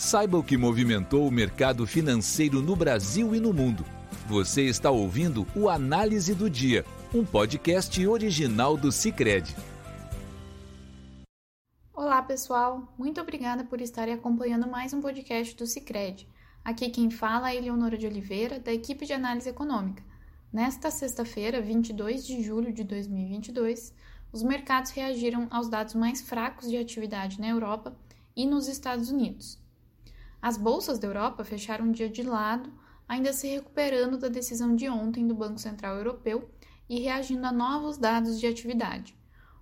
Saiba o que movimentou o mercado financeiro no Brasil e no mundo. Você está ouvindo o Análise do Dia, um podcast original do Cicred. Olá, pessoal. Muito obrigada por estarem acompanhando mais um podcast do Cicred. Aqui quem fala é Eleonora de Oliveira, da equipe de análise econômica. Nesta sexta-feira, 22 de julho de 2022, os mercados reagiram aos dados mais fracos de atividade na Europa e nos Estados Unidos. As bolsas da Europa fecharam um dia de lado, ainda se recuperando da decisão de ontem do Banco Central Europeu e reagindo a novos dados de atividade.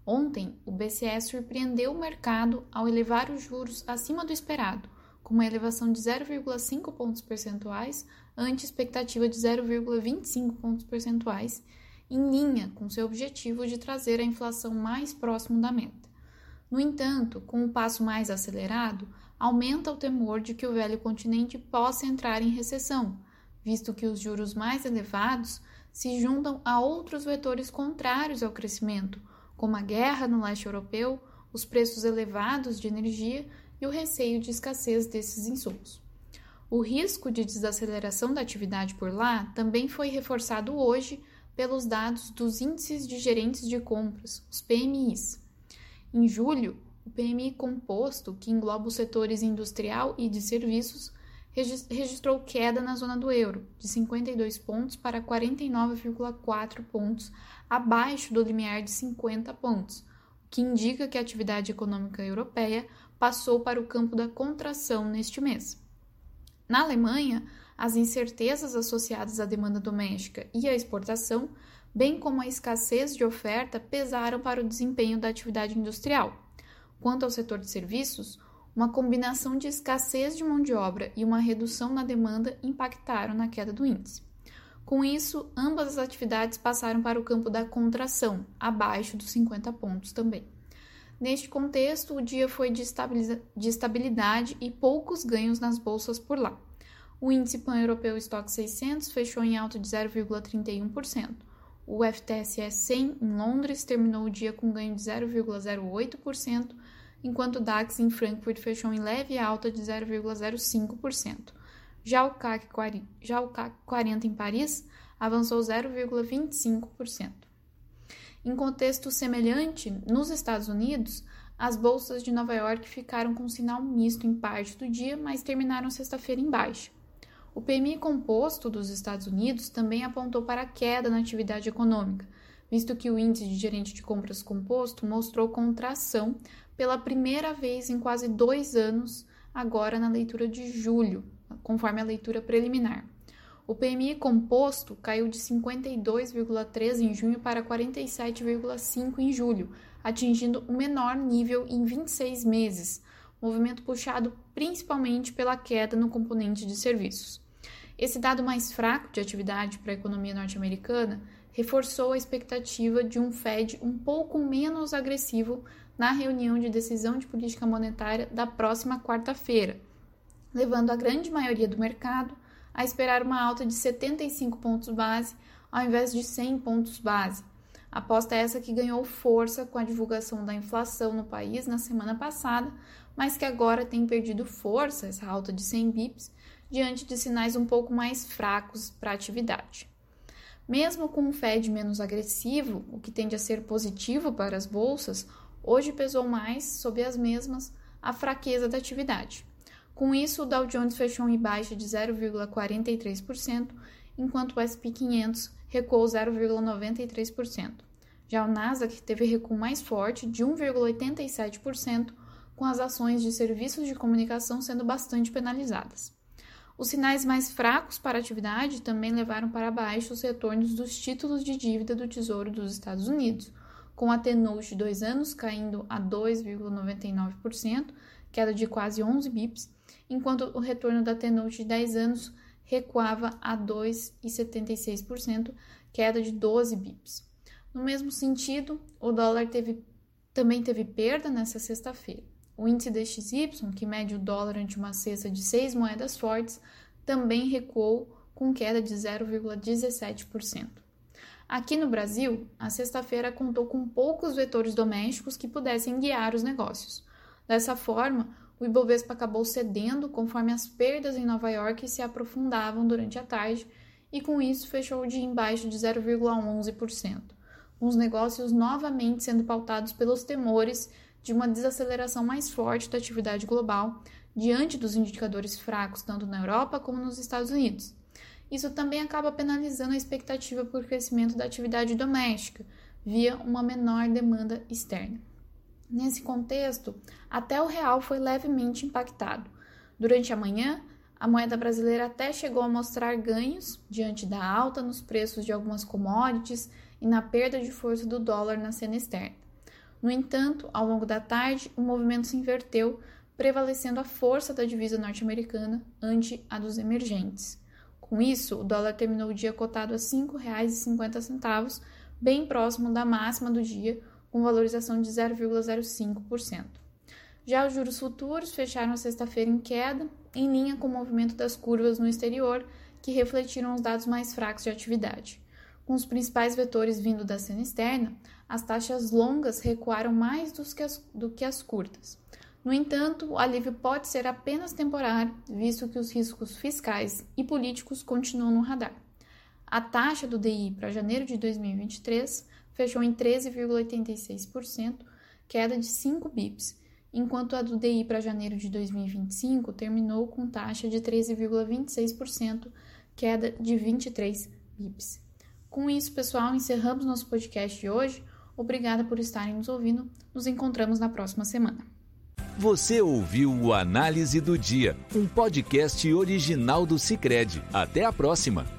Ontem, o BCE surpreendeu o mercado ao elevar os juros acima do esperado, com uma elevação de 0,5 pontos percentuais ante expectativa de 0,25 pontos percentuais, em linha com seu objetivo de trazer a inflação mais próximo da meta. No entanto, com um passo mais acelerado, aumenta o temor de que o velho continente possa entrar em recessão, visto que os juros mais elevados se juntam a outros vetores contrários ao crescimento, como a guerra no leste europeu, os preços elevados de energia e o receio de escassez desses insumos. O risco de desaceleração da atividade por lá também foi reforçado hoje pelos dados dos índices de gerentes de compras, os PMIs. Em julho, o PMI composto, que engloba os setores industrial e de serviços, registrou queda na zona do euro, de 52 pontos para 49,4 pontos, abaixo do limiar de 50 pontos, o que indica que a atividade econômica europeia passou para o campo da contração neste mês. Na Alemanha, as incertezas associadas à demanda doméstica e à exportação, bem como a escassez de oferta, pesaram para o desempenho da atividade industrial. Quanto ao setor de serviços, uma combinação de escassez de mão de obra e uma redução na demanda impactaram na queda do índice. Com isso, ambas as atividades passaram para o campo da contração, abaixo dos 50 pontos também. Neste contexto, o dia foi de, de estabilidade e poucos ganhos nas bolsas por lá. O índice pan-europeu Stock 600 fechou em alta de 0,31%. O FTSE 100 em Londres terminou o dia com ganho de 0,08%, enquanto o DAX em Frankfurt fechou em leve alta de 0,05%. Já o, CAC, já o CAC 40 em Paris avançou 0,25%. Em contexto semelhante, nos Estados Unidos, as bolsas de Nova York ficaram com sinal misto em parte do dia, mas terminaram sexta-feira em baixa. O PMI composto dos Estados Unidos também apontou para a queda na atividade econômica, visto que o índice de gerente de compras composto mostrou contração pela primeira vez em quase dois anos, agora na leitura de julho, conforme a leitura preliminar. O PMI composto caiu de 52,3 em junho para 47,5 em julho, atingindo o menor nível em 26 meses, movimento puxado principalmente pela queda no componente de serviços. Esse dado mais fraco de atividade para a economia norte-americana reforçou a expectativa de um Fed um pouco menos agressivo na reunião de decisão de política monetária da próxima quarta-feira, levando a grande maioria do mercado a esperar uma alta de 75 pontos base ao invés de 100 pontos base. Aposta essa que ganhou força com a divulgação da inflação no país na semana passada, mas que agora tem perdido força, essa alta de 100 bips, diante de sinais um pouco mais fracos para a atividade. Mesmo com um Fed menos agressivo, o que tende a ser positivo para as bolsas, hoje pesou mais sob as mesmas a fraqueza da atividade. Com isso, o Dow Jones fechou em baixa de 0,43%, enquanto o S&P 500 recuou 0,93%. Já o Nasdaq teve recuo mais forte de 1,87%, com as ações de serviços de comunicação sendo bastante penalizadas. Os sinais mais fracos para a atividade também levaram para baixo os retornos dos títulos de dívida do Tesouro dos Estados Unidos, com a T-Note de dois anos caindo a 2,99%, queda de quase 11 bips, enquanto o retorno da T-Note de 10 anos recuava a 2,76%, queda de 12 bips. No mesmo sentido, o dólar teve, também teve perda nessa sexta-feira. O índice DXY, que mede o dólar ante uma cesta de seis moedas fortes, também recuou com queda de 0,17%. Aqui no Brasil, a sexta-feira contou com poucos vetores domésticos que pudessem guiar os negócios. Dessa forma, o Ibovespa acabou cedendo conforme as perdas em Nova York se aprofundavam durante a tarde e com isso fechou o dia de 0,11%, com os negócios novamente sendo pautados pelos temores de uma desaceleração mais forte da atividade global diante dos indicadores fracos tanto na Europa como nos Estados Unidos. Isso também acaba penalizando a expectativa por crescimento da atividade doméstica, via uma menor demanda externa. Nesse contexto, até o real foi levemente impactado. Durante a manhã, a moeda brasileira até chegou a mostrar ganhos diante da alta nos preços de algumas commodities e na perda de força do dólar na cena externa. No entanto, ao longo da tarde, o movimento se inverteu, prevalecendo a força da divisa norte-americana ante a dos emergentes. Com isso, o dólar terminou o dia cotado a R$ 5,50, bem próximo da máxima do dia, com valorização de 0,05%. Já os juros futuros fecharam a sexta-feira em queda, em linha com o movimento das curvas no exterior, que refletiram os dados mais fracos de atividade. Com os principais vetores vindo da cena externa, as taxas longas recuaram mais do que as, do que as curtas. No entanto, o alívio pode ser apenas temporário, visto que os riscos fiscais e políticos continuam no radar. A taxa do DI para janeiro de 2023 fechou em 13,86%, queda de 5 bips, enquanto a do DI para janeiro de 2025 terminou com taxa de 13,26%, queda de 23 bips. Com isso, pessoal, encerramos nosso podcast de hoje. Obrigada por estarem nos ouvindo. Nos encontramos na próxima semana. Você ouviu o Análise do Dia, um podcast original do Cicred. Até a próxima!